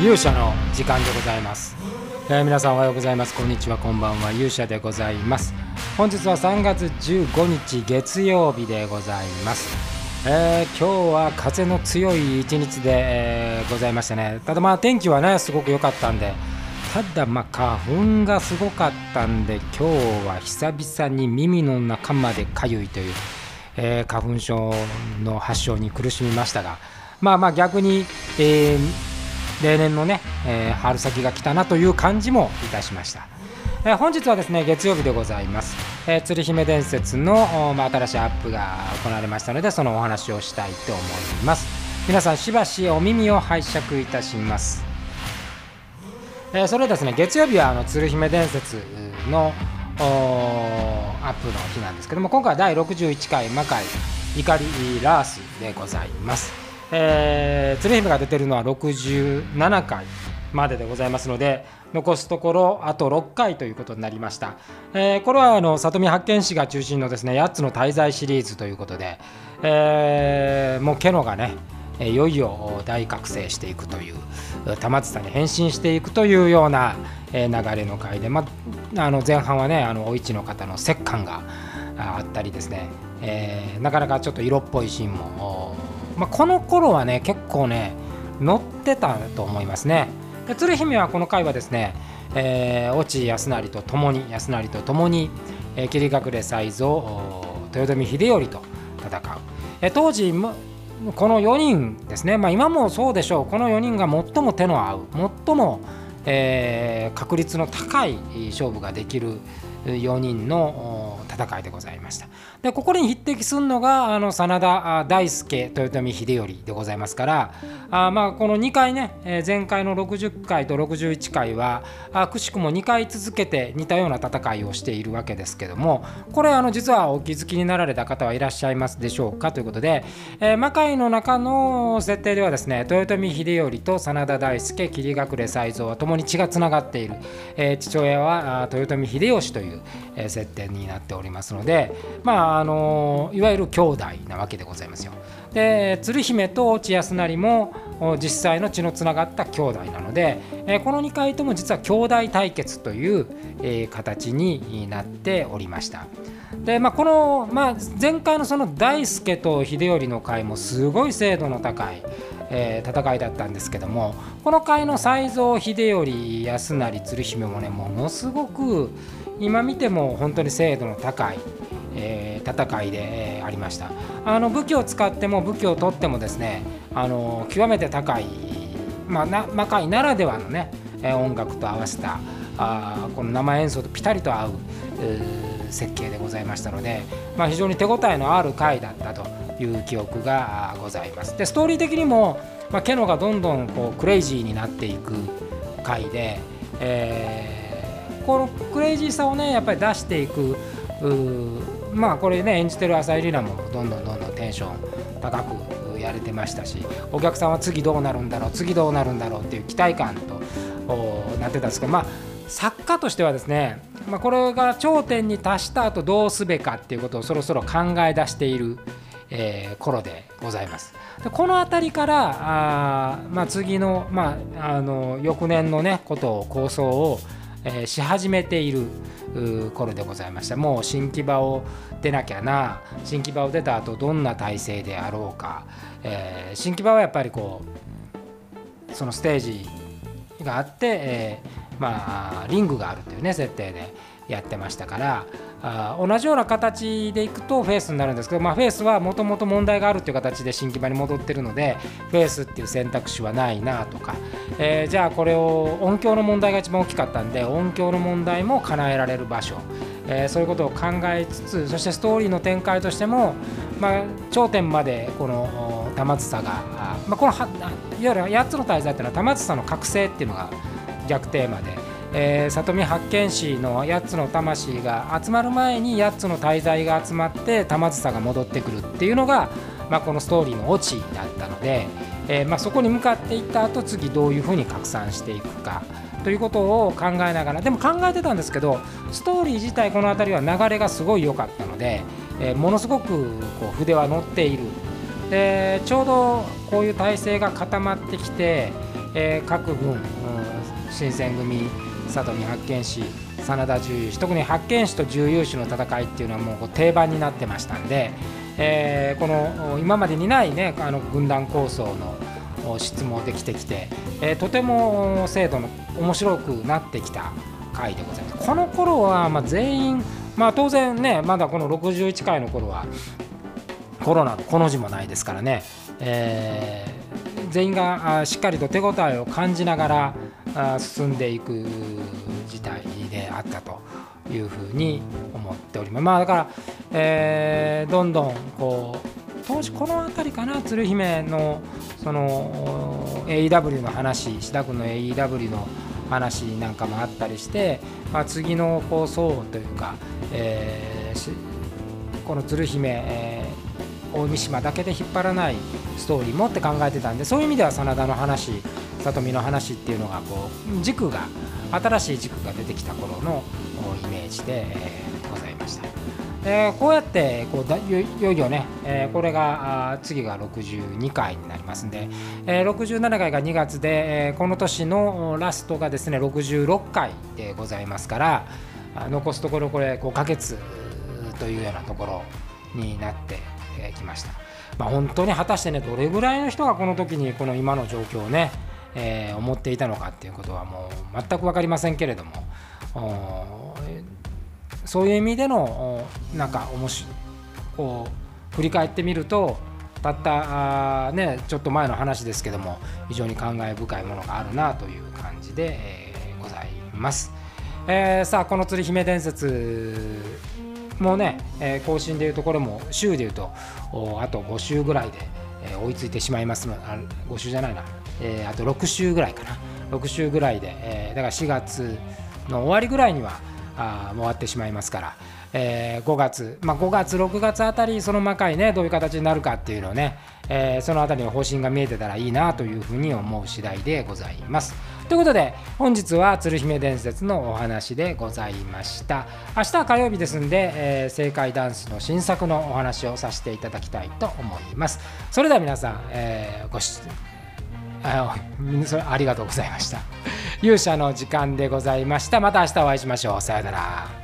勇者の時間でございます、えー皆さんおはようございます。こんにちはこんばんは。勇者でございます。本日は3月15日月曜日でございます、えー今日は風の強い一日で、えーございましたね。ただまあ天気はねすごく良かったんで。ただまあ花粉がすごかったんで今日は久々に耳の中までかゆいという、えー花粉症の発症に苦しみましたが。まあまあ逆に、えー例年のね、えー春先が来たなという感じもいたしました、えー本日はですね月曜日でございます、えー、鶴姫伝説の、まあ、新しいアップが行われましたのでそのお話をしたいと思います。皆さんしばしお耳を拝借いたします。えーそれですね月曜日はあの鶴姫伝説のアップの日なんですけども今回は第61回魔界怒りラースでございます、えー鶴姫が出てるのは67回まででございますので残すところあと6回ということになりました、えーこれはあの里見八犬士が中心のですね8つの滞在シリーズということで、えーもうケノがねいよいよ大覚醒していくという玉津さんに変身していくというような、流れの回で、まあ、あの前半はねあのお市の方の折感があったりですね、えーなかなかちょっと色っぽいシーンも、まあ、この頃はね結構ね乗ってたと思いますね。で鶴姫はこの回はですね、えー、越智康成と共に康成と共に、えー、霧隠れ才蔵豊臣秀頼と戦う、えー当時この4人ですね、まあ、今もそうでしょうこの4人が最も手の合う最も、えー確率の高い勝負ができる4人の戦いでございました。でここに匹敵するのがあの真田大輔豊臣秀頼でございますからあまあこの2回ね、え前回の60回と61回はあくしくも2回続けて似たような戦いをしているわけですけどもこれあの実はお気づきになられた方はいらっしゃいますでしょうかということで、えー魔界の中の設定ではですね豊臣秀頼と真田大輔霧隠れ才蔵は共に血がつながっている、えー父親は豊臣秀吉という、え設定になっております。りますのでまああのいわゆる兄弟なわけでございますよ。で鶴姫と越智康成も実際の血のつながった兄弟なので、えーこの2回とも実は兄弟対決という、えー形になっておりました。でまあ、この、まあ、前回のその大輔と秀頼の回もすごい精度の高い、えー戦いだったんですけどもこの回の才蔵秀頼康成鶴姫もねものすごく今見ても本当に精度の高い、えー戦いで、えーありました。あの武器を使っても武器を取ってもですねあの極めて高い、まあ、な魔界ならではのね、えー音楽と合わせたあこの生演奏とピタリと合うう設計でございましたので、まあ、非常に手応えのある回だったと。いう記憶がございます。でストーリー的にも、まあ、ケノがどんどんこうクレイジーになっていく回で、えーこのクレイジーさをねやっぱり出していくまあこれね演じてる浅井里奈もどんどんどんどんテンション高くやれてましたしお客さんは次どうなるんだろう次どうなるんだろうっていう期待感となってたんですけどまあ作家としてはですね、まあ、これが頂点に達した後どうすべかっていうことをそろそろ考え出している、えー頃でございます。でこの辺りからあ、まあ、次の,、まあ、あの翌年のねことを構想を、えーし始めている頃でございました。もう新木場を出なきゃな。新木場を出た後どんな体制であろうか、えー新木場はやっぱりこうそのステージがあって、えーまあリングがあるというね設定で。やってましたからあ同じような形でいくとフェースになるんですけど、まあ、フェースはもともと問題があるっていう形で新木場に戻ってるのでフェースっていう選択肢はないなとか、えーじゃあこれを音響の問題が一番大きかったんで音響の問題も叶えられる場所、えーそういうことを考えつつそしてストーリーの展開としても、まあ、頂点までこのお玉梓が、まあ、このはいわゆる8つの大罪っていうのは玉梓の覚醒っていうのが逆テーマで、えー里見八犬士の8つの魂が集まる前に8つの大罪が集まって玉梓が戻ってくるっていうのが、まあ、このストーリーのオチだったので、えーまあ、そこに向かっていった後次どういうふうに拡散していくかということを考えながらでも考えてたんですけどストーリー自体この辺りは流れがすごい良かったので、えーものすごくこう筆は乗っている。でちょうどこういう体制が固まってきて、え、各軍、うん、新選組里見八犬士真田重勇士特に八犬士と重勇士の戦いっていうのはもう定番になってましたんで、えー、この今までにないねあの軍団構想の質もできてきて、えー、とても制度の面白くなってきた回でございます。この頃はま全員まあ当然ねまだこの61回の頃はコロナのこの字もないですからね、えー、全員がしっかりと手応えを感じながら進んでいく事態であったというふうに思っております。まあ、だから、えー、どんどんこう当時この辺りかな鶴姫のその AEW の話石田君の AEW の話なんかもあったりして、まあ、次の放送というか、えー、この鶴姫、えー、大三島だけで引っ張らないストーリーもって考えてたんでそういう意味では真田の話里見の話っていうのがこう軸が新しい軸が出てきた頃のイメージで、えー、ございました。えー、こうやってこうだいよいよね、えー、これが次が62回になりますんで、えー、67回が2月で、えー、この年のラストがですね66回でございますから残すところこれ5ヶ月というようなところになってきました。まあ、本当に果たしてねどれぐらいの人がこの時にこの今の状況をね、えー、思っていたのかっていうことはもう全く分かりませんけれどもそういう意味でのなんか面白こう振り返ってみるとたったあ、ね、ちょっと前の話ですけども非常に感慨深いものがあるなという感じで、えー、ございます。えー、さあこの釣り姫伝説もね、え、更新でいうとこれも週でいうとあと5週ぐらいで、え、追いついてしまいますの5週じゃないな、えー、あと6週ぐらいかな6週ぐらいで、えー、だから4月の終わりぐらいにはあ終わってしまいますから、えー、5月、まあ、5月、6月あたり、その魔界ね、どういう形になるかっていうのをね、えー、そのあたりの方針が見えてたらいいなというふうに思う次第でございます。ということで、本日は鶴姫伝説のお話でございました。明日は火曜日ですんで、えー、正解ダンスの新作のお話をさせていただきたいと思います。それでは皆さん、えー、ご視聴あのそれありがとうございました。勇者の時間でございました。また明日お会いしましょう。さようなら。